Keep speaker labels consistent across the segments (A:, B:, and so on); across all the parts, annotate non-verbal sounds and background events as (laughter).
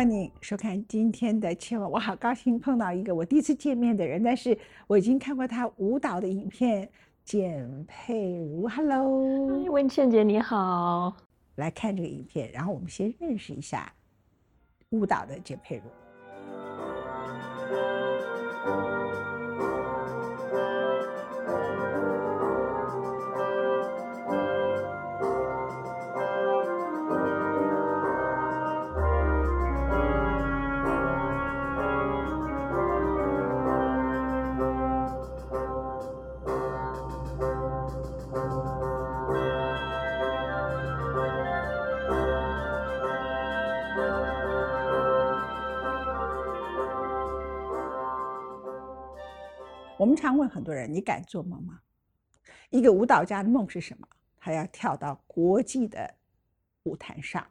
A: 欢迎收看今天的《千万》，我好高兴碰到一个我第一次见面的人，但是我已经看过他舞蹈的影片。简佩如，Hello，
B: 文倩姐你好，
A: 来看这个影片，然后我们先认识一下舞蹈的简佩如。我们常问很多人：“你敢做梦吗？”一个舞蹈家的梦是什么？他要跳到国际的舞台上。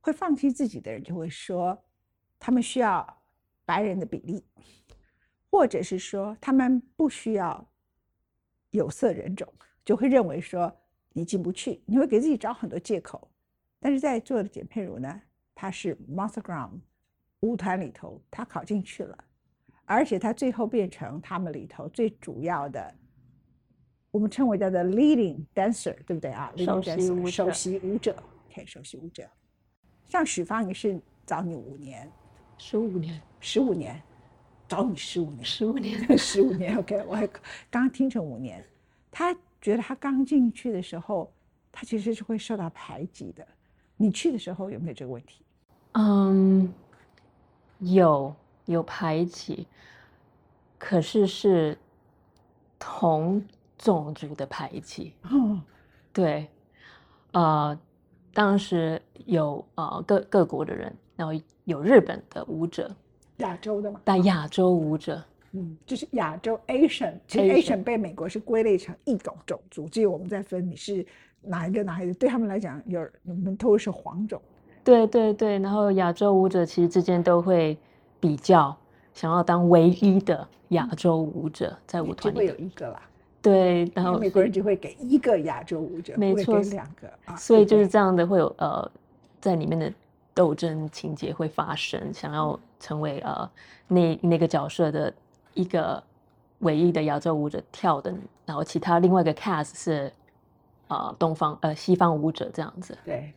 A: 会放弃自己的人就会说，他们需要白人的比例，或者是说他们不需要有色人种，就会认为说你进不去，你会给自己找很多借口。但是在座的简佩如呢，她是 m a s t e r Graham 舞团里头，她考进去了。而且他最后变成他们里头最主要的，我们称为叫做 leading dancer，对不对啊？
B: 首席舞者。
A: 首席舞者，OK，首席舞者。像许芳你是早你五年，
B: 十五年，
A: 十五年，早你十五年，
B: 十五年，
A: 十五年。OK，我还刚刚听成五年。他觉得他刚进去的时候，他其实是会受到排挤的。你去的时候有没有这个问题？
B: 嗯，有。有排挤，可是是同种族的排挤。哦，对，呃，当时有呃各各国的人，然后有日本的舞者，
A: 亚洲的嘛，
B: 但亚洲舞者，
A: 嗯，就是亚洲 Asian，其实 Asian 被美国是归类成一种种族，只有我们在分你是哪一个哪一个，对他们来讲，有我们都是黄种。
B: 对对对，然后亚洲舞者其实之间都会。比较想要当唯一的亚洲舞者，在舞团
A: 里会有一个啦。
B: 对，然后
A: 美国人就会给一个亚洲舞者，
B: 没错，
A: 两个啊。
B: 所以就是这样的，会有呃，在里面的斗争情节会发生，想要成为呃那那个角色的一个唯一的亚洲舞者跳的，然后其他另外一个 cast 是呃东方呃西方舞者这样子。
A: 对，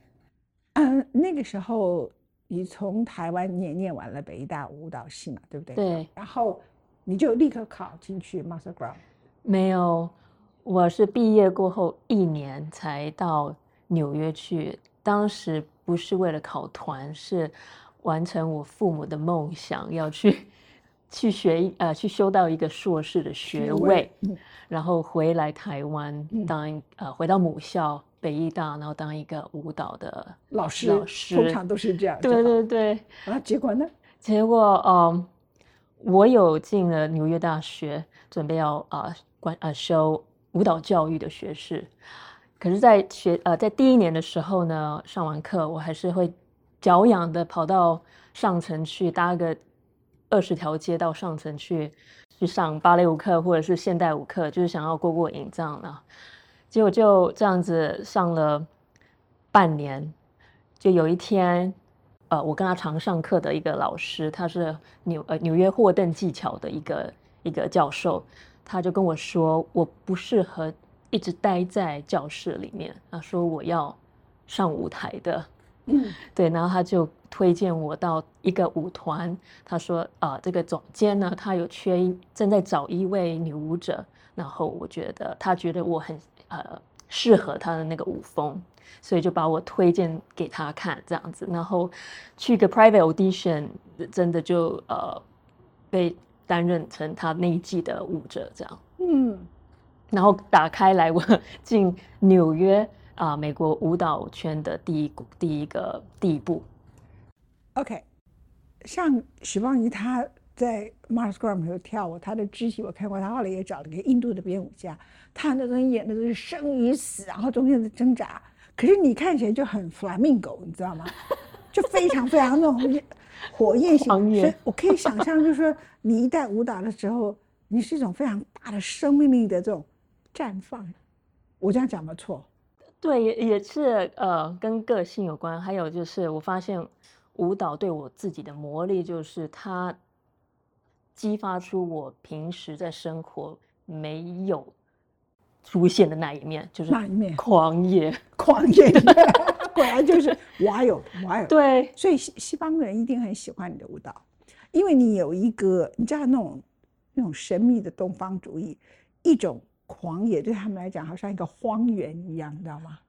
A: 嗯，那个时候。你从台湾念念完了北大舞蹈系嘛，对不对？
B: 对。
A: 然后你就立刻考进去 Master Ground。
B: 没有，我是毕业过后一年才到纽约去。当时不是为了考团，是完成我父母的梦想，要去去学呃去修到一个硕士的学位，然后回来台湾当呃回到母校。北艺大，然后当一个舞蹈的
A: 老师，老师通常都是这样。
B: 对对对。
A: 啊，结果呢？
B: 结果，嗯，我有进了纽约大学，准备要啊关啊修舞蹈教育的学士。可是，在学呃在第一年的时候呢，上完课，我还是会脚痒的跑到上层去搭个二十条街到上层去去上芭蕾舞课或者是现代舞课，就是想要过过瘾这样的。结果就这样子上了半年，就有一天，呃，我跟他常上课的一个老师，他是纽呃纽约霍顿技巧的一个一个教授，他就跟我说，我不适合一直待在教室里面，他说我要上舞台的，嗯，(laughs) 对，然后他就推荐我到一个舞团，他说啊，这个总监呢，他有缺正在找一位女舞者，然后我觉得他觉得我很。呃，适合他的那个舞风，所以就把我推荐给他看，这样子，然后去个 private audition，真的就呃被担任成他那一季的舞者，这样，嗯，然后打开来我进纽约啊，美国舞蹈圈的第一第一个第一步。
A: OK，像许芳宜她。在 Mars Gram 时候跳舞，她的肢体我看过，她后来也找了个印度的编舞家，他那种演的都是生与死，然后中间的挣扎。可是你看起来就很 flamingo，你知道吗？就非常非常那种火焰型。我可以想象，就是说你一旦舞蹈的时候，你是一种非常大的生命力的这种绽放。我这样讲没错。
B: 对，也也是呃，跟个性有关。还有就是，我发现舞蹈对我自己的魔力，就是它激发出我平时在生活没有出现的那一面，就是
A: 那一面
B: 狂野。(laughs)
A: 狂野，果然就是哇哟哇哟。
B: 对，
A: 所以西西方人一定很喜欢你的舞蹈，因为你有一个你知道那种那种神秘的东方主义，一种狂野对他们来讲好像一个荒原一样，你知道吗？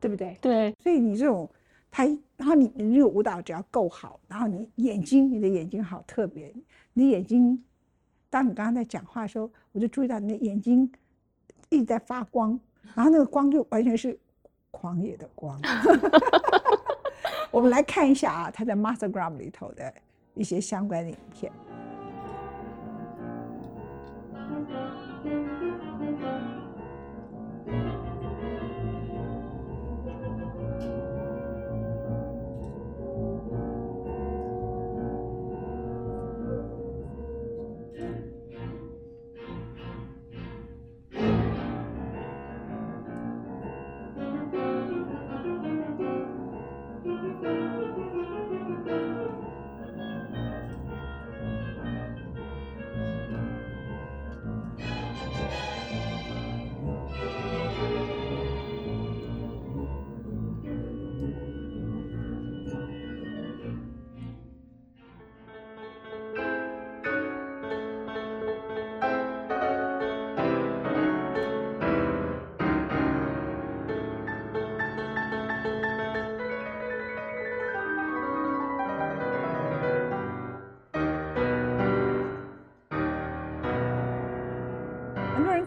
A: 对不对？
B: 对，
A: 所以你这种他，然后你你这个舞蹈只要够好，然后你眼睛你的眼睛好特别，你眼睛，当你刚刚在讲话的时候，我就注意到你的眼睛一直在发光，然后那个光就完全是狂野的光。(laughs) 我们来看一下啊，他在 Mastergram 里头的一些相关的影片。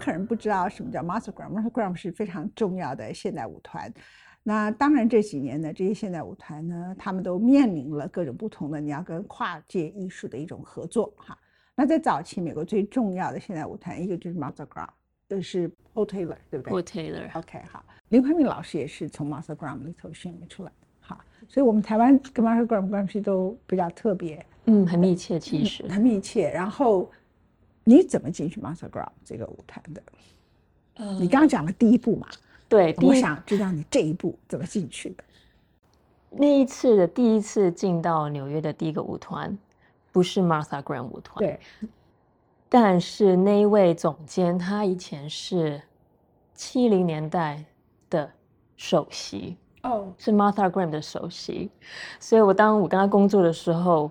A: 可能不知道什么叫 Mastergram。Mastergram 是非常重要的现代舞团。那当然这几年呢，这些现代舞团呢，他们都面临了各种不同的你要跟跨界艺术的一种合作哈。那在早期，美国最重要的现代舞团，一个就是 Mastergram，就是 Paul Taylor，对不对
B: Paul Taylor。
A: OK，好，林怀民老师也是从 Mastergram 里头训练出来的。好，所以我们台湾跟 Mastergram 关系都比较特别，
B: 嗯，很密切，其实。
A: 很密切。然后你怎么进去 Mastergram 这个舞台的？你刚刚讲了第一步嘛？
B: 对，
A: 我想知道你这一步怎么进去的。
B: 那一次的第一次进到纽约的第一个舞团，不是 Martha Graham 舞团，
A: 对，
B: 但是那一位总监他以前是七零年代的首席，
A: 哦，
B: 是 Martha Graham 的首席，所以我当我跟他工作的时候，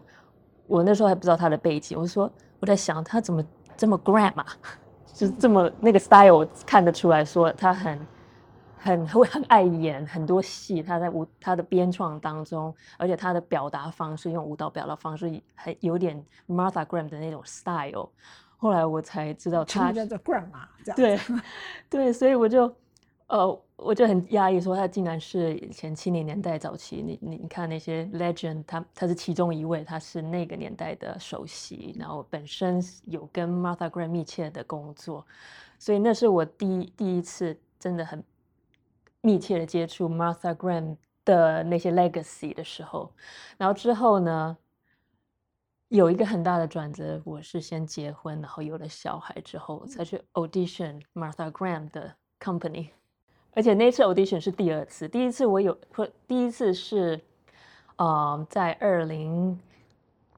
B: 我那时候还不知道他的背景，我说我在想他怎么这么 grandma，，(laughs) 就是这么那个 style，我看得出来说他很。很会很爱演很多戏，他在舞他的编创当中，而且他的表达方式用舞蹈表达方式很有点 Martha Graham 的那种 style。后来我才知道他
A: 叫做 grandma，这样
B: 对对，所以我就呃我就很压抑，说他竟然是以前七零年代早期，你你你看那些 legend，他他是其中一位，他是那个年代的首席，然后本身有跟 Martha Graham 密切的工作，所以那是我第一第一次真的很。密切的接触 Martha Graham 的那些 legacy 的时候，然后之后呢，有一个很大的转折，我是先结婚，然后有了小孩之后，才去 audition Martha Graham 的 company，而且那次 audition 是第二次，第一次我有，第一次是，呃，在二零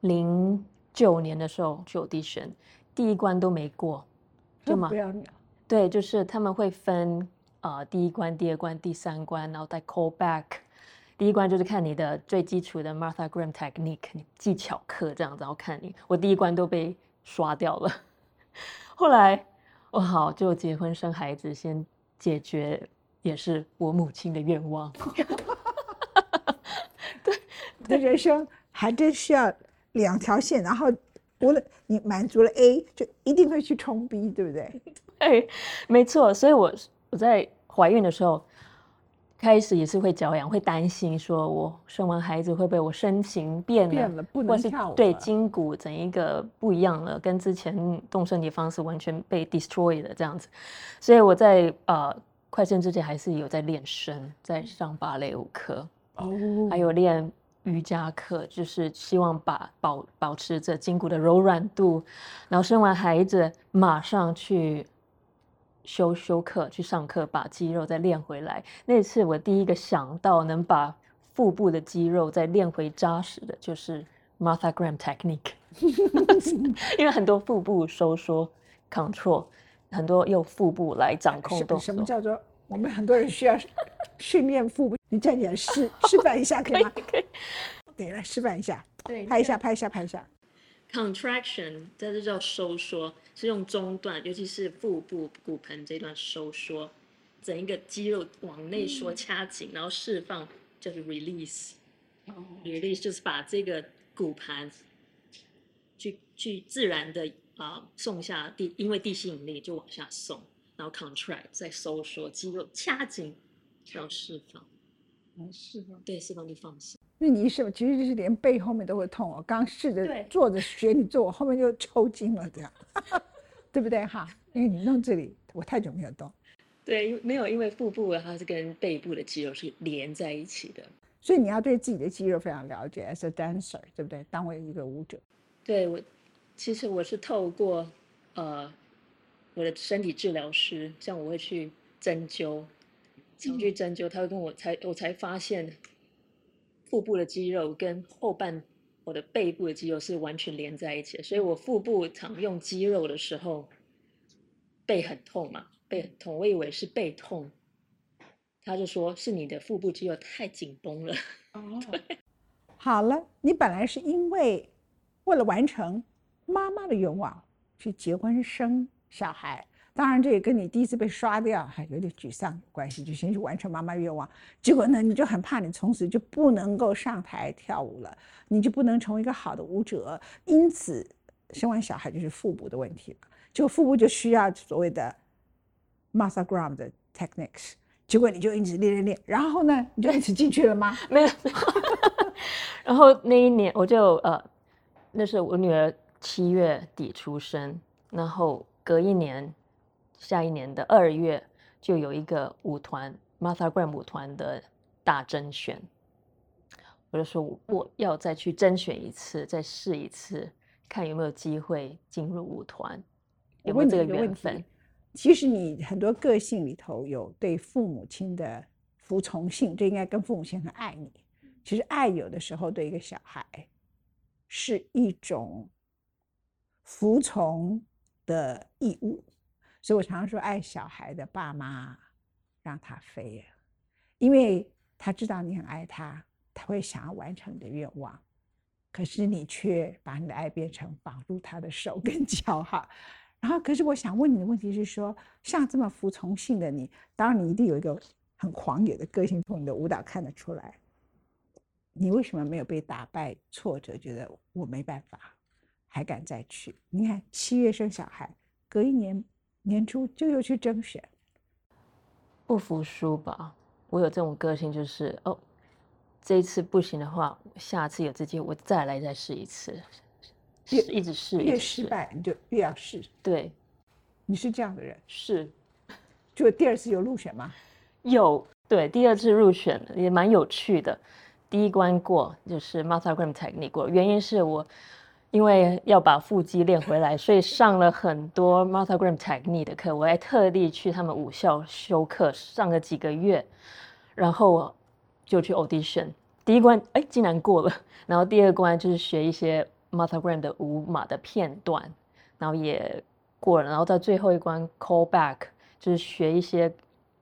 B: 零九年的时候去 audition，第一关都没过，
A: 就嘛，(laughs)
B: 对，就是他们会分。呃，第一关、第二关、第三关，然后再 call back。第一关就是看你的最基础的 Martha Graham technique 技巧课这样子，然后看你。我第一关都被刷掉了。(laughs) 后来我好就结婚生孩子，先解决也是我母亲的愿望。(laughs)
A: 对，的人生还真需要两条线，然后无论你满足了 A，就一定会去冲 B，对不对？(laughs)
B: 对，没错。所以我。我在怀孕的时候，开始也是会脚痒，会担心说，我生完孩子会不会我身形变了，
A: 变了，不能跳舞，
B: 对筋骨整一个不一样了，跟之前动身体方式完全被 destroy 了这样子。所以我在呃快生之前还是有在练身，在上芭蕾舞课，
A: 哦，
B: 还有练瑜伽课，就是希望把保保持着筋骨的柔软度，然后生完孩子马上去。休休课去上课，把肌肉再练回来。那次我第一个想到能把腹部的肌肉再练回扎实的，就是 Martha Graham technique。(laughs) 因为很多腹部收缩 control，很多用腹部来掌控动作。
A: 什么叫做我们很多人需要 (laughs) 训练腹部？你站起来示示范一下可以吗？
B: 可以。
A: 对，来示范一下。
B: 对，
A: 拍一下，拍一下，拍一下。
B: Contraction，这就叫收缩，是用中段，尤其是腹部骨盆这段收缩，整一个肌肉往内缩掐紧，然后释放就是 release。release 就是把这个骨盘去去自然的啊送下地，因为地心引力就往下送，然后 contract 再收缩，肌肉掐紧，要释放。
A: 释放。
B: 对，释放就放松。
A: 那你是其实就是连背后面都会痛。我刚试着坐着学你做，我后面就抽筋了，这样，(laughs) 对不对哈？因为你弄这里，我太久没有动。
B: 对，因为没有，因为腹部它是跟背部的肌肉是连在一起的，
A: 所以你要对自己的肌肉非常了解。As a dancer，对不对？当为一个舞者，
B: 对我，其实我是透过呃我的身体治疗师，像我会去针灸，常去针灸，他会跟我才我才发现。腹部的肌肉跟后半我的背部的肌肉是完全连在一起的，所以我腹部常用肌肉的时候，背很痛嘛，背很痛，我以为是背痛，他就说是你的腹部肌肉太紧绷了。(laughs) 哦，
A: 好了，你本来是因为为了完成妈妈的愿望去结婚生小孩。当然，这也跟你第一次被刷掉还有点沮丧有关系。就先去完成妈妈愿望，结果呢，你就很怕你从此就不能够上台跳舞了，你就不能成为一个好的舞者。因此，生完小孩就是腹部的问题了。就腹部就需要所谓的 Martha Graham 的 techniques。结果你就一直练练练，然后呢，你就一直进去了吗？(laughs)
B: 没有。(laughs) 然后那一年我就呃，那是我女儿七月底出生，然后隔一年。下一年的二月就有一个舞团 Martha Graham 舞团的大甄选，我就说我要再去甄选一次，再试一次，看有没有机会进入舞团，有没有这个缘分？
A: 其实你很多个性里头有对父母亲的服从性，这应该跟父母亲很爱你。其实爱有的时候对一个小孩是一种服从的义务。所以我常常说，爱小孩的爸妈让他飞，因为他知道你很爱他，他会想要完成你的愿望，可是你却把你的爱变成绑住他的手跟 (laughs) 脚哈。然后，可是我想问你的问题是说，像这么服从性的你，当然你一定有一个很狂野的个性，从你的舞蹈看得出来。你为什么没有被打败、挫折，觉得我没办法，还敢再去？你看七月生小孩，隔一年。年初就又去征选，
B: 不服输吧？我有这种个性，就是哦，这一次不行的话，下次有这机会我再来再试一次，越一直试，
A: 越失败你就越要试。
B: 对，
A: 你是这样的人，
B: 是。
A: 就第二次有入选吗？
B: 有，对，第二次入选也蛮有趣的。第一关过，就是 Martha Graham Technique 过，原因是我。因为要把腹肌练回来，(laughs) 所以上了很多 Martha Graham Technique 的课。我还特地去他们武校修课，上了几个月，然后就去 audition。第一关哎，竟然过了。然后第二关就是学一些 Martha Graham 的舞码的片段，然后也过了。然后在最后一关 call back，就是学一些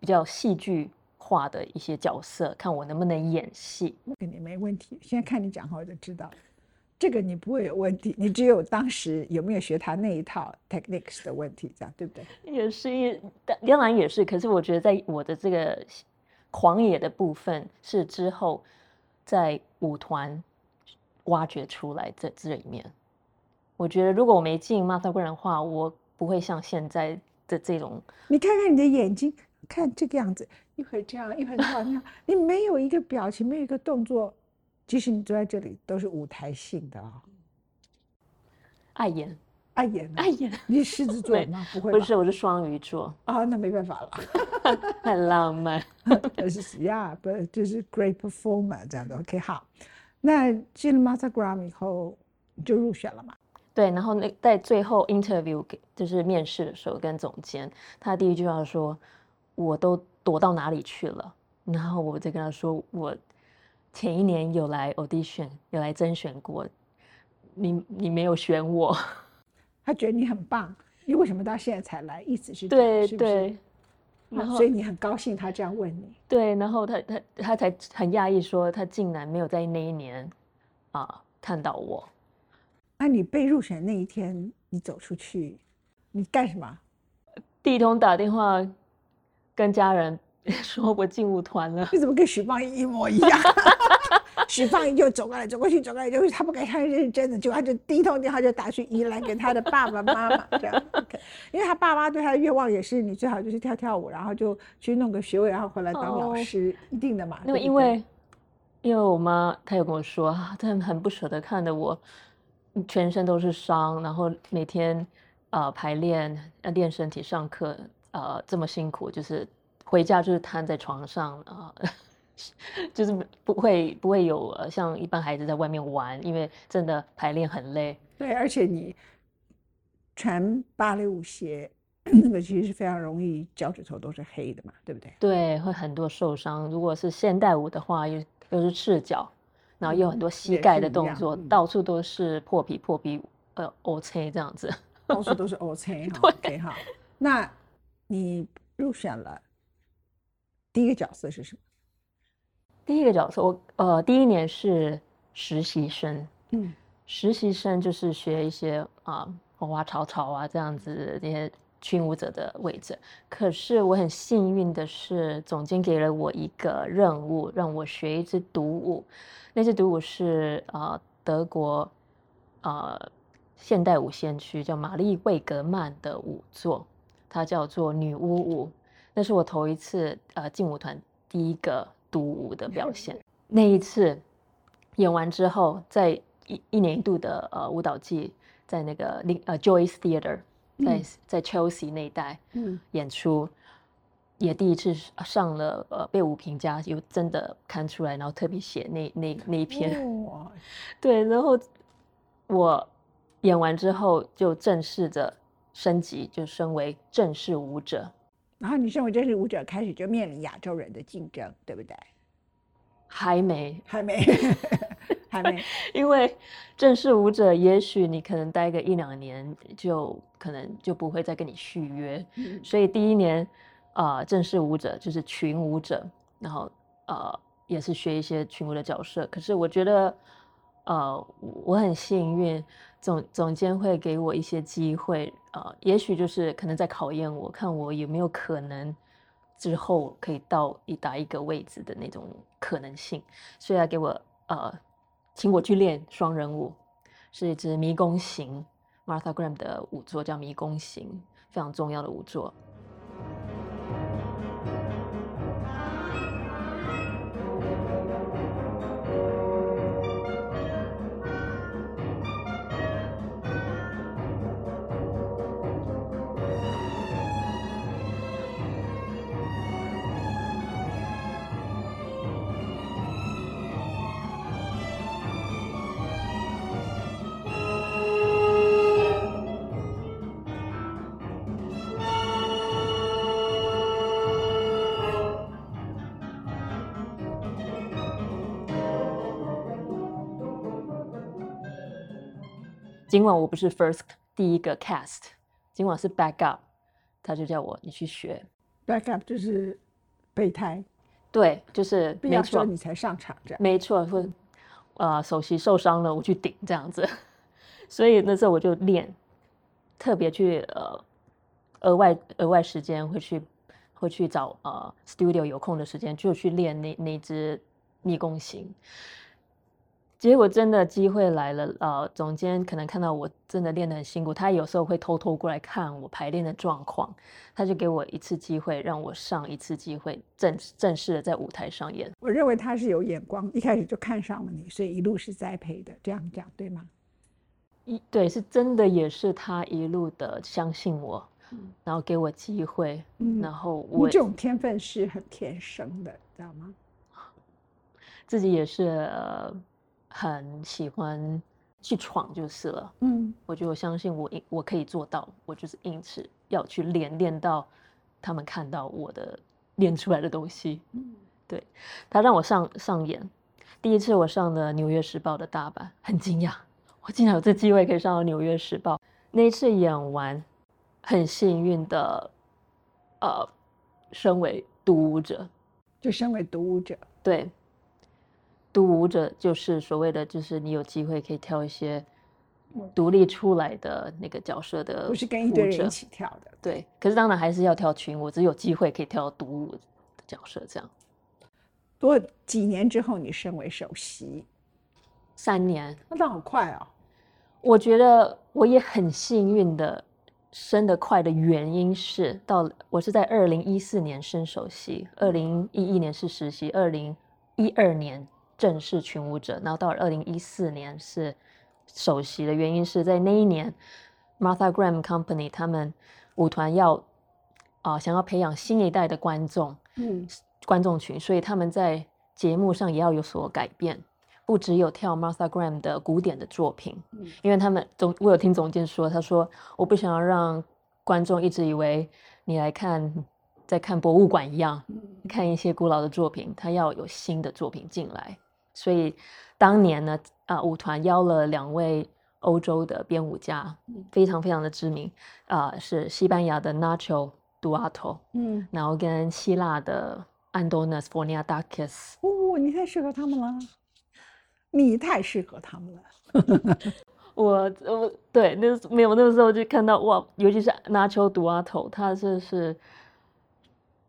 B: 比较戏剧化的一些角色，看我能不能演戏。
A: 我肯定没问题。现在看你讲话我就知道。这个你不会有问题，你只有当时有没有学他那一套 techniques 的问题，这样对不对？
B: 也是，当然也是。可是我觉得，在我的这个狂野的部分，是之后在舞团挖掘出来这这里面。我觉得，如果我没进 Martha Graham 的话，我不会像现在的这种。
A: 你看看你的眼睛，看这个样子，一会儿这样，一会儿这样，你没有一个表情，没有一个动作。即使你坐在这里，都是舞台性的啊。
B: 爱演，
A: 爱演，
B: 爱演。
A: 你是狮子座吗？(laughs) 不会，
B: 不是，我是双鱼座。
A: 啊，那没办法了。(laughs)
B: 很浪漫。(laughs)
A: 是呀，不就是 great performer 这样的。OK，好。那进了 Martha Graham 以后，就入选了嘛？
B: 对，然后那在最后 interview 给就是面试的时候，跟总监，他第一句话说：“我都躲到哪里去了？”然后我再跟他说：“我。”前一年有来 audition，有来甄选过，你你没有选我，(laughs)
A: 他觉得你很棒，你为什么到现在才来？意思是
B: 对对，然后
A: 所以你很高兴他这样问你。
B: 对，然后他他他才很讶异说，他竟然没有在那一年啊、看到我。
A: 那你被入选那一天，你走出去，你干什么？
B: 第一通打电话跟家人 (laughs) 说我进舞团了，
A: 你怎么跟许芳宜一模一样？(laughs) 许芳宜就走过来，走过去，走过来，就是他不敢相信这是真的，结果他就第一通电话就打去宜兰给他的爸爸妈妈，这样 OK。因为他爸妈对他的愿望也是，你最好就是跳跳舞，然后就去弄个学位，然后回来当老
B: 哦
A: 师，一定的嘛。
B: 因为
A: 对不对
B: 因为因为我妈她有跟我说，啊她很不舍得看着我全身都是伤，然后每天呃排练、呃练身体、上课呃这么辛苦，就是回家就是瘫在床上啊。呃 (laughs) 就是不会不会有呃像一般孩子在外面玩，因为真的排练很累。
A: 对，而且你穿芭蕾舞鞋，那个其实是非常容易脚趾头都是黑的嘛，对不对？
B: 对，会很多受伤。如果是现代舞的话，又又是赤脚，然后又有很多膝盖的动作，
A: 嗯
B: 到处都是破皮破皮，呃，OK 这样子。
A: 到处都是 OK (laughs) 哈，OK 哈。那你入选了，第一个角色是什么？
B: 第一个角色，我呃第一年是实习生，
A: 嗯，
B: 实习生就是学一些啊、花花草草啊这样子这些群舞者的位置。可是我很幸运的是，总监给了我一个任务，让我学一支独舞。那支独舞是呃德国呃现代舞先驱叫玛丽魏格曼的舞作，它叫做女巫舞。那是我头一次呃劲舞团第一个独舞的表现。(laughs) 那一次演完之后，在一一年一度的呃舞蹈季，在那个另呃 Joyce Theatre，在、
A: 嗯
B: 在 Chelsea 那一带
A: 嗯，
B: 演出，也第一次上了呃被舞评家有真的看出来，然后特别写那那那一篇。
A: 哇，(laughs)
B: 对，然后我演完之后就正式的升级，就升为正式舞者。
A: 然后你身为正式舞者，开始就面临亚洲人的竞争，对不对？
B: 还没，
A: 还没，(laughs) 还没，
B: 因为正式舞者，也许你可能待个一两年，就可能就不会再跟你续约。
A: 嗯
B: 所以第一年，呃，正式舞者就是群舞者，然后呃，也是学一些群舞的角色。可是我觉得，呃，我很幸运，总总监会给我一些机会，呃，也许就是可能在考验我，看我有没有可能之后可以到一达一个位置的那种可能性，所以他给我呃，请我去练双人舞，是一支迷宫行 Martha Graham 的舞作，叫迷宫行，非常重要的舞作。尽管我不是 first 第一个 cast，今晚是 backup，他就叫我你去学。
A: backup 就是备胎，
B: 对，就是没错，
A: 你才上场这样。
B: 没错，或呃首席受伤了，我去顶这样子。(laughs) 所以那时候我就练，特别去呃额外额外时间会去会去找呃 studio 有空的时间就去练那那只迷宫行。结果真的机会来了，呃，总监可能看到我真的练得很辛苦，他有时候会偷偷过来看我排练的状况，他就给我一次机会，让我上一次机会，正正式的在舞台上演。
A: 我认为他是有眼光，一开始就看上了你，所以一路是栽培的，这样讲对吗？
B: 一对，是真的，也是他一路的相信我，然后给我机会，
A: 嗯
B: 然后我
A: 你这种天分是很天生的，知道吗？
B: 自己也是、呃、很喜欢去闯就是了。
A: 嗯，
B: 我就相信我硬我可以做到，我就是因此要去练，练到他们看到我的练出来的东西。
A: 嗯
B: 对他让我上上演，第一次我上了《纽约时报》的大版，很惊讶，我竟然有这机会可以上到《纽约时报》。那一次演完，很幸运的，呃，身为独舞者，
A: 就身为独舞者，
B: 对，独舞者就是所谓的，就是你有机会可以跳一些独立出来的那个角色的，
A: 不是跟一堆人一起跳的。
B: 对，可是当然还是要跳群舞，只有机会可以跳独舞的角色这样。
A: 多几年之后，你升为首席，
B: 三年，
A: 那倒好快哦。
B: 我觉得我也很幸运的升得快的原因是，到我是在二零一四年升首席，二零一一年是实习，二零一二年正式群舞者，然后到二零一四年是首席的原因是在那一年，Martha Graham Company 他们舞团要啊想要培养新一代的观众，嗯。观众群，所以他们在节目上也要有所改变，不只有跳 Martha Graham 的古典的作品，嗯，因为他们总我有听总监说，他说我不想要让观众一直以为你来看在看博物馆一样，看一些古老的作品，他要有新的作品进来，所以当年呢，啊，舞团邀了两位欧洲的编舞家，非常非常的知名，啊，是西班牙的 Nacho Duato，嗯，然后跟希腊的。安多纳斯·弗尼亚达克斯，
A: 哦，你太适合他们了，你太适合他们了。(laughs)
B: 我我对那没有那个时候就看到哇，尤其是 Nacho Duato，，他这是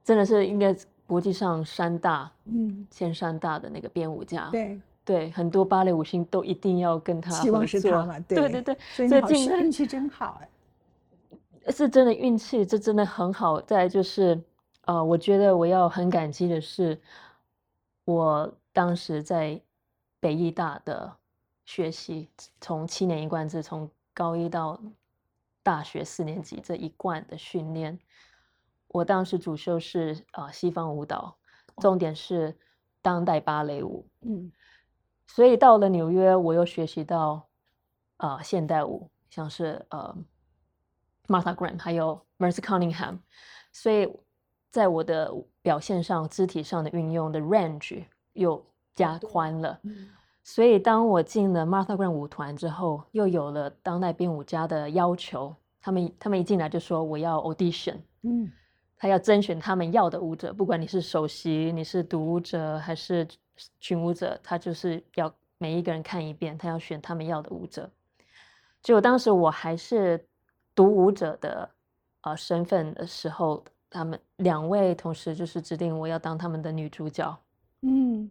B: 真的是应该国际上山大，嗯，前山大的那个编舞家，
A: 对
B: 对，很多芭蕾舞星都一定要跟他
A: 希望是他嘛，
B: 对对对，
A: 所以运气真好
B: 哎，是真的运气，这真的很好。再就是。呃，我觉得我要很感激的是，我当时在北艺大的学习，从七年一贯制，从高一到大学四年级这一贯的训练，我当时主修是啊西方舞蹈，重点是当代芭蕾舞，嗯，所以到了纽约，我又学习到啊现代舞，像是呃 Martha Graham 还有 Mercy Cunningham，所以。在我的表现上，肢体上的运用的 range 又加宽了，所以当我进了 Martha Graham 舞团之后，又有了当代编舞家的要求。他们他们一进来就说我要 audition，嗯，他要甄选他们要的舞者，不管你是首席，你是独舞者还是群舞者，他就是要每一个人看一遍，他要选他们要的舞者。结果当时我还是独舞者的呃身份的时候。他们两位同时就是指定我要当他们的女主角，嗯，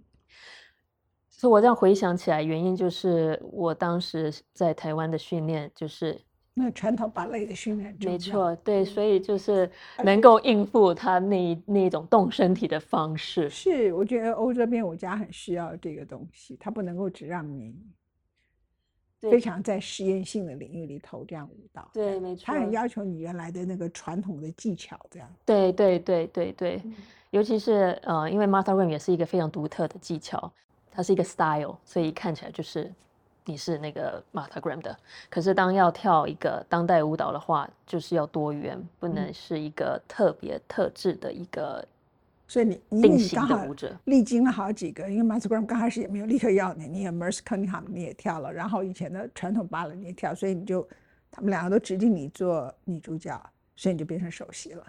B: 所以我这样回想起来，原因就是我当时在台湾的训练就是
A: 那传统芭蕾的训练，
B: 没错，对，所以就是能够应付他那那种动身体的方式。
A: 是，我觉得欧洲编舞家很需要这个东西，他不能够只让你。非常在实验性的领域里头这样舞蹈，
B: 对，没错。
A: 他很要求你原来的那个传统的技巧，这样。
B: 对对对对对，尤其是呃，因为 Martha Graham 也是一个非常独特的技巧，它是一个 style，所以看起来就是你是那个 Martha Graham 的。可是当要跳一个当代舞蹈的话，就是要多元，不能是一个特别特质的一个。
A: 所以你你刚好历经了好几个，因为 Martha Graham 刚开始也没有立刻要你，你也 Merce Cunningham 你也跳了，然后以前的传统芭蕾你也跳，所以你就他们两个都指定你做女主角，所以你就变成首席了。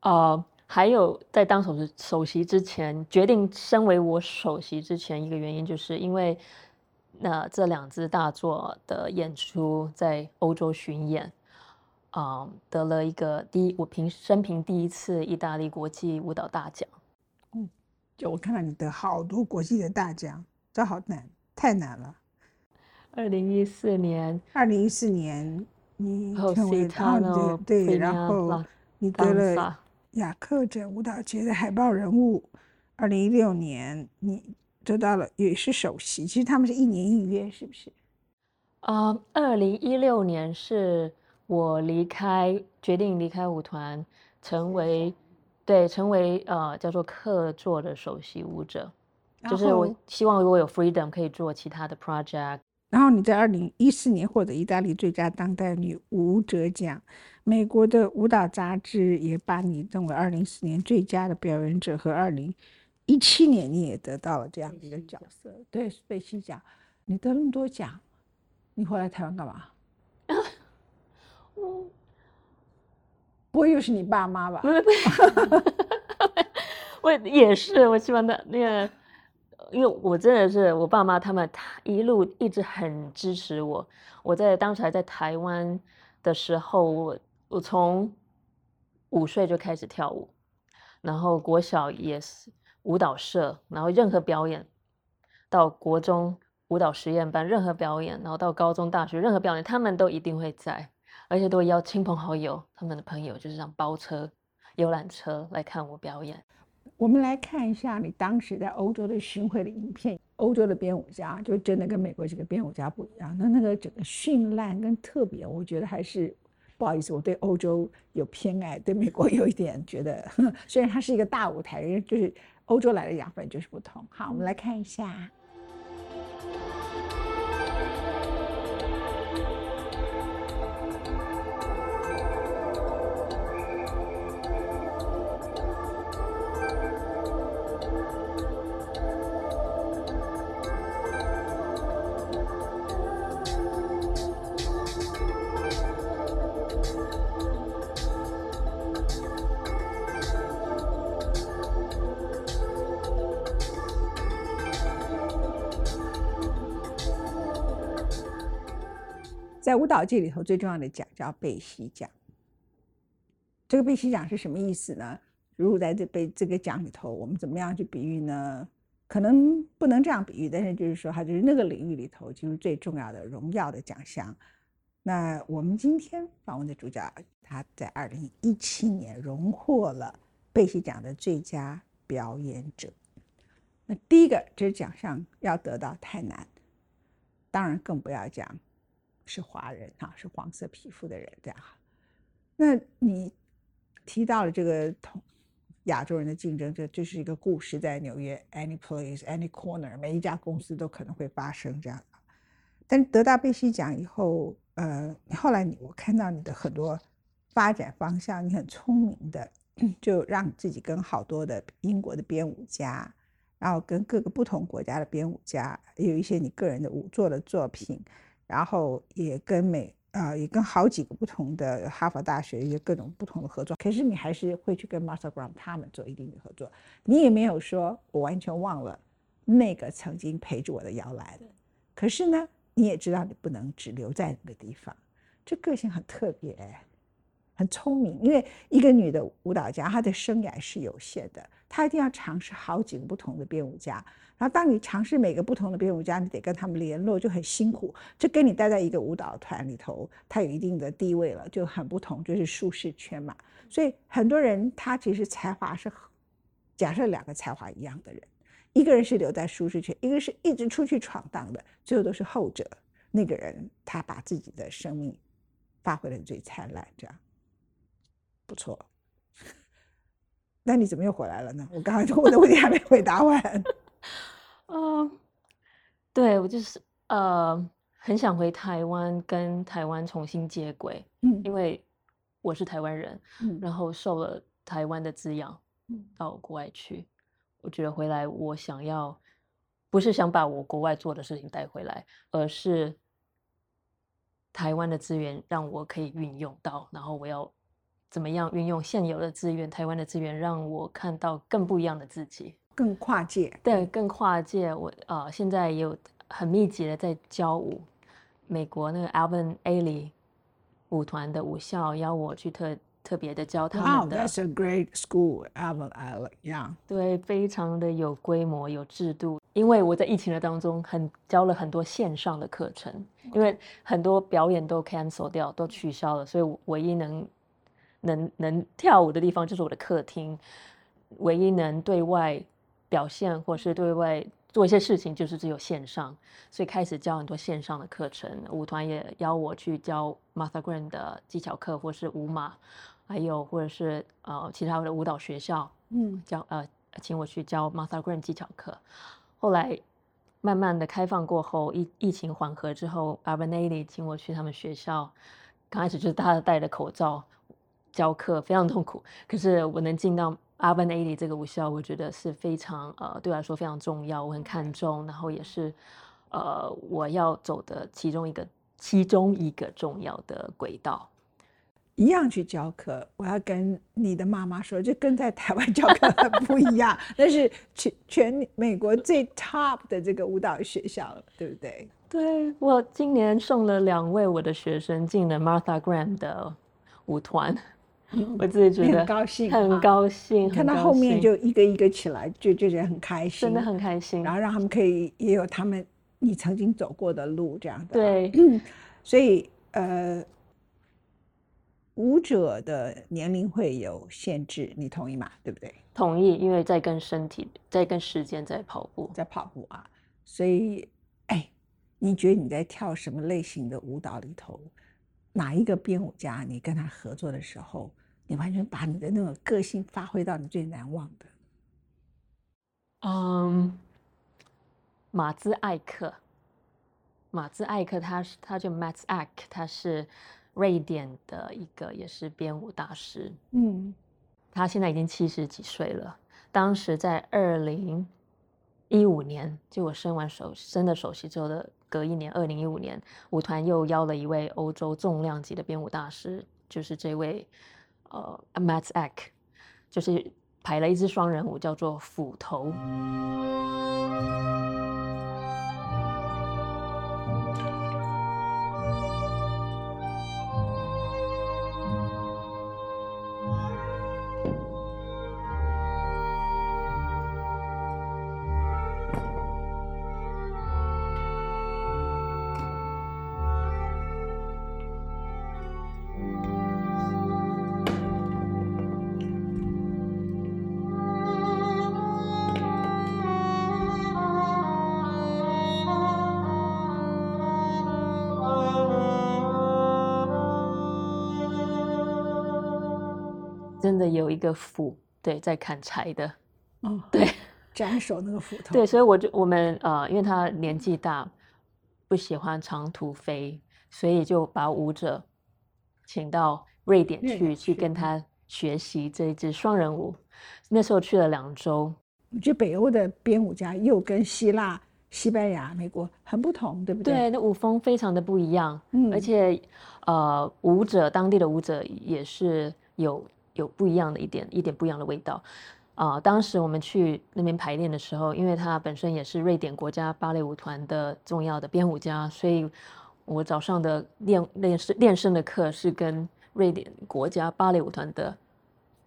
B: 呃，还有在当首席首席之前，决定身为我首席之前，一个原因就是因为那这两支大作的演出在欧洲巡演。啊，得了一个第一，我平生平第一次意大利国际舞蹈大奖。
A: 嗯，就我看到你得好多国际的大奖，这好难，太难了。
B: 二零一四年，
A: 二零一四年你成为他的对，然后你得了雅克镇舞蹈节的海报人物。二零一六年你得到了也是首席，其实他们是一年一约，是不是？
B: 呃，二零一六年是。我离开，决定离开舞团，成为，对，成为呃叫做客座的首席舞者，就是我希望如果有 freedom 可以做其他的 project。
A: 然后你在二零一四年获得意大利最佳当代女舞者奖，美国的舞蹈杂志也把你认为二零一四年最佳的表演者和二零一七年你也得到了这样的一个角色，对，贝西奖，你得那么多奖，你回来台湾干嘛？(laughs) 我不会又是你爸妈吧？
B: 不是不是，(laughs) 我也是，我希望他那个，因为我真的是我爸妈他们一路一直很支持我。我在当时还在台湾的时候，我我从五岁就开始跳舞，然后国小也是舞蹈社，然后任何表演，到国中舞蹈实验班任何表演，然后到高中大学任何表演，他们都一定会在。而且都邀亲朋好友，他们的朋友就是让包车、游览车来看我表演。
A: 我们来看一下你当时在欧洲的巡回的影片。欧洲的编舞家就真的跟美国这个编舞家不一样，那那个整个绚烂跟特别，我觉得还是不好意思，我对欧洲有偏爱，对美国有一点觉得，(laughs) 虽然它是一个大舞台，就是欧洲来的养分就是不同。好，我们来看一下。在舞蹈界里头，最重要的奖叫贝西奖。这个贝西奖是什么意思呢？如果在这贝这个奖里头，我们怎么样去比喻呢？可能不能这样比喻，但是就是说，它就是那个领域里头就是最重要的荣耀的奖项。那我们今天访问的主角，他在二零一七年荣获了贝西奖的最佳表演者。那第一个，这奖项要得到太难，当然更不要讲。是华人啊，是黄色皮肤的人，这样。那你提到了这个同亚洲人的竞争，这这是一个故事，在纽约 any place any corner，每一家公司都可能会发生这样。但得到贝西奖以后，呃，后来你我看到你的很多发展方向，你很聪明的，就让自己跟好多的英国的编舞家，然后跟各个不同国家的编舞家，有一些你个人的舞作的作品。然后也跟美啊，也跟好几个不同的哈佛大学一些各种不同的合作。可是你还是会去跟 Martha Graham 他们做一定的合作。你也没有说我完全忘了那个曾经陪着我的摇篮。可是呢，你也知道你不能只留在那个地方。这个性很特别，很聪明。因为一个女的舞蹈家，她的生涯是有限的，她一定要尝试好几个不同的编舞家。然后，当你尝试每个不同的编舞家，你得跟他们联络，就很辛苦。这跟你待在一个舞蹈团里头，他有一定的地位了，就很不同，就是舒适圈嘛。所以很多人他其实才华是，假设两个才华一样的人，一个人是留在舒适圈，一个是一直出去闯荡的，最后都是后者那个人，他把自己的生命发挥的最灿烂，这样不错。那你怎么又回来了呢？我刚刚就问的问题还没回答完。
B: 嗯，(laughs) 对我就是呃，很想回台湾跟台湾重新接轨，嗯，因为我是台湾人，嗯，然后受了台湾的滋养，嗯，到国外去，我觉得回来我想要，不是想把我国外做的事情带回来，而是台湾的资源让我可以运用到，然后我要怎么样运用现有的资源，台湾的资源，让我看到更不一样的自己。
A: 更跨界，
B: 对，更跨界。我呃，现在也有很密集的在教舞。美国那个 Alvin Ailey 舞团的舞校邀我去特特别的教他们的。
A: Wow, that's a great school, Alvin Ailey. Yeah.
B: 对，非常的有规模、有制度。因为我在疫情的当中，很教了很多线上的课程，因为很多表演都 cancel 掉，都取消了，所以唯一能能能跳舞的地方就是我的客厅，唯一能对外。表现或是对外做一些事情，就是只有线上，所以开始教很多线上的课程。舞团也邀我去教 Martha Graham 的技巧课，或是舞马，还有或者是呃其他的舞蹈学校，嗯，教呃请我去教 Martha Graham 技巧课。后来慢慢的开放过后，疫疫情缓和之后 a r b a n a l y 请我去他们学校，刚开始就是大家戴着口罩教课，非常痛苦。可是我能进到 Urban Eighty 这个舞校，我觉得是非常呃对我来说非常重要，我很看重，然后也是呃我要走的其中一个其中一个重要的轨道。
A: 一样去教课，我要跟你的妈妈说，就跟在台湾教课很不一样。(laughs) 那是全全美国最 top 的这个舞蹈学校，对不对？
B: 对我今年送了两位我的学生进了 Martha Graham 的舞团，(laughs) 我自己觉得
A: 很高兴，
B: 很高兴。
A: 看到后面就一个一个起来，就就觉得很开心，
B: 真的很开心。
A: 然后让他们可以也有他们你曾经走过的路，这样的。
B: 对，(clears throat)
A: 所以呃。舞者的年龄会有限制，你同意吗？对不对？
B: 同意，因为在跟身体，在跟时间在跑步，
A: 在跑步啊。所以，哎，你觉得你在跳什么类型的舞蹈里头，哪一个编舞家，你跟他合作的时候，你完全把你的那种个性发挥到你最难忘的？
B: 嗯，马兹艾克，马兹艾克，他是他叫 Mats Ek，他是。瑞典的一个也是编舞大师，嗯，他现在已经七十几岁了。当时在二零一五年，就我升完首升的首席之后的隔一年，二零一五年，舞团又邀了一位欧洲重量级的编舞大师，就是这位呃 Mats Ek，就是排了一支双人舞，叫做斧头。的有一个斧，对，在砍柴的，哦，对，(laughs)
A: 斩首那个斧 (laughs) 头，
B: 对，所以我就我们呃，因为他年纪大，不喜欢长途飞，所以就把舞者请到瑞典去，去跟他学习这一支双人舞。那时候去了两周，
A: 我觉得北欧的编舞家又跟希腊、西班牙、美国很不同，对不对？
B: 对，那舞风非常的不一样，嗯，而且呃，舞者当地的舞者也是有。有不一样的一点，一点不一样的味道，啊！当时我们去那边排练的时候，因为他本身也是瑞典国家芭蕾舞团的重要的编舞家，所以我早上的练练声练声的课是跟瑞典国家芭蕾舞团的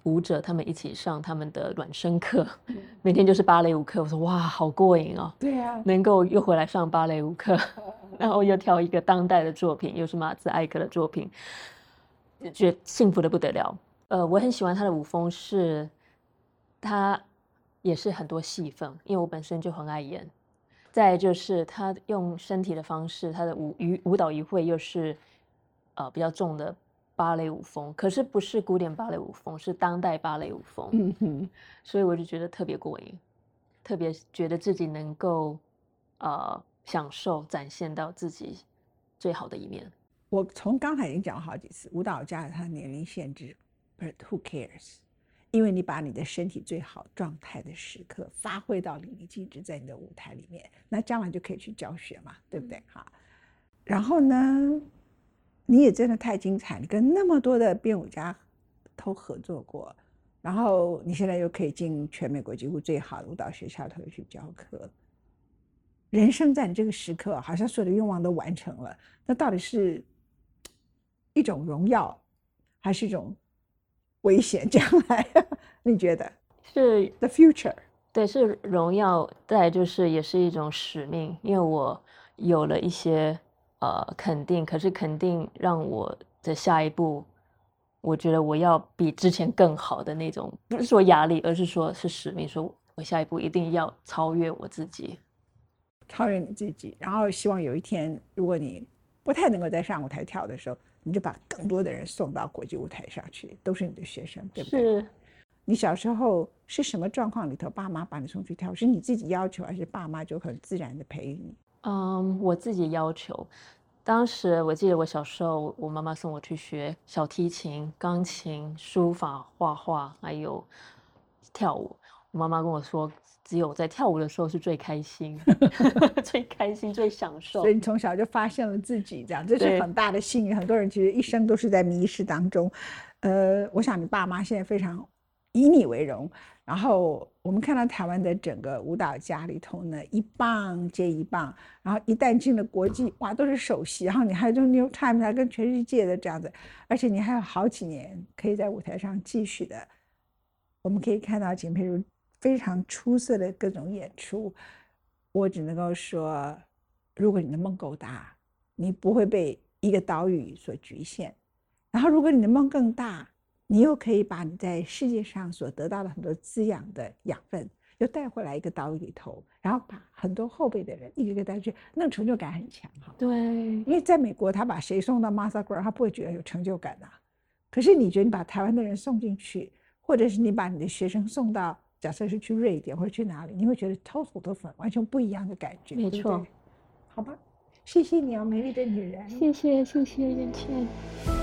B: 舞者他们一起上他们的暖身课，(laughs) 每天就是芭蕾舞课。我说哇，好过瘾哦！
A: 对啊，
B: 能够又回来上芭蕾舞课，(laughs) 然后又跳一个当代的作品，又是马兹艾克的作品，觉幸福的不得了。呃，我很喜欢他的舞风，是，他也是很多戏份，因为我本身就很爱演。再就是他用身体的方式，他的舞舞舞蹈一会又是，呃，比较重的芭蕾舞风，可是不是古典芭蕾舞风，是当代芭蕾舞风。嗯哼，所以我就觉得特别过瘾，特别觉得自己能够，呃，享受展现到自己最好的一面。
A: 我从刚才已经讲了好几次，舞蹈家他年龄限制。But who cares？因为你把你的身体最好状态的时刻发挥到淋漓尽致在你的舞台里面，那将来就可以去教学嘛，对不对？哈。然后呢，你也真的太精彩，你跟那么多的编舞家都合作过，然后你现在又可以进全美国几乎最好的舞蹈学校头去教课。人生在你这个时刻，好像所有的愿望都完成了，那到底是一种荣耀，还是一种？危险将来，(laughs) 你觉得
B: 是
A: the future？
B: 对，是荣耀，再就是也是一种使命，因为我有了一些呃肯定，可是肯定让我的下一步，我觉得我要比之前更好的那种，不是说压力，而是说是使命，说我下一步一定要超越我自己，
A: 超越你自己，然后希望有一天，如果你不太能够在上舞台跳的时候。你就把更多的人送到国际舞台上去，都是你的学生，对不对？
B: 是。
A: 你小时候是什么状况里头，爸妈把你送去跳舞，是你自己要求，还是爸妈就很自然的培育你？
B: 嗯，我自己要求。当时我记得我小时候，我妈妈送我去学小提琴、钢琴、书法、画画，还有跳舞。我妈妈跟我说，只有在跳舞的时候是最开心、(laughs) 最开心、最享受。
A: 所以你从小就发现了自己这样，这是很大的幸运。很多人其实一生都是在迷失当中。呃，我想你爸妈现在非常以你为荣。然后我们看到台湾的整个舞蹈家里头呢，一棒接一棒，然后一旦进了国际，哇，都是首席。然后你还用 New Times 还跟全世界的这样子，而且你还有好几年可以在舞台上继续的。我们可以看到景佩如非常出色的各种演出。我只能够说，如果你的梦够大，你不会被一个岛屿所局限。然后，如果你的梦更大，你又可以把你在世界上所得到的很多滋养的养分，又带回来一个岛屿里头，然后把很多后辈的人一个一个带去，那成就感很强哈。
B: 对，
A: 因为在美国，他把谁送到 Martha Grove，他不会觉得有成就感呐。可是你觉得你把台湾的人送进去，或者是你把你的学生送到，假设是去瑞典或者去哪里，你会觉得超土豆粉完全不一样的感觉。
B: 没错，
A: 好吧，谢谢你啊，美丽的女人。
B: 谢谢谢谢燕倩。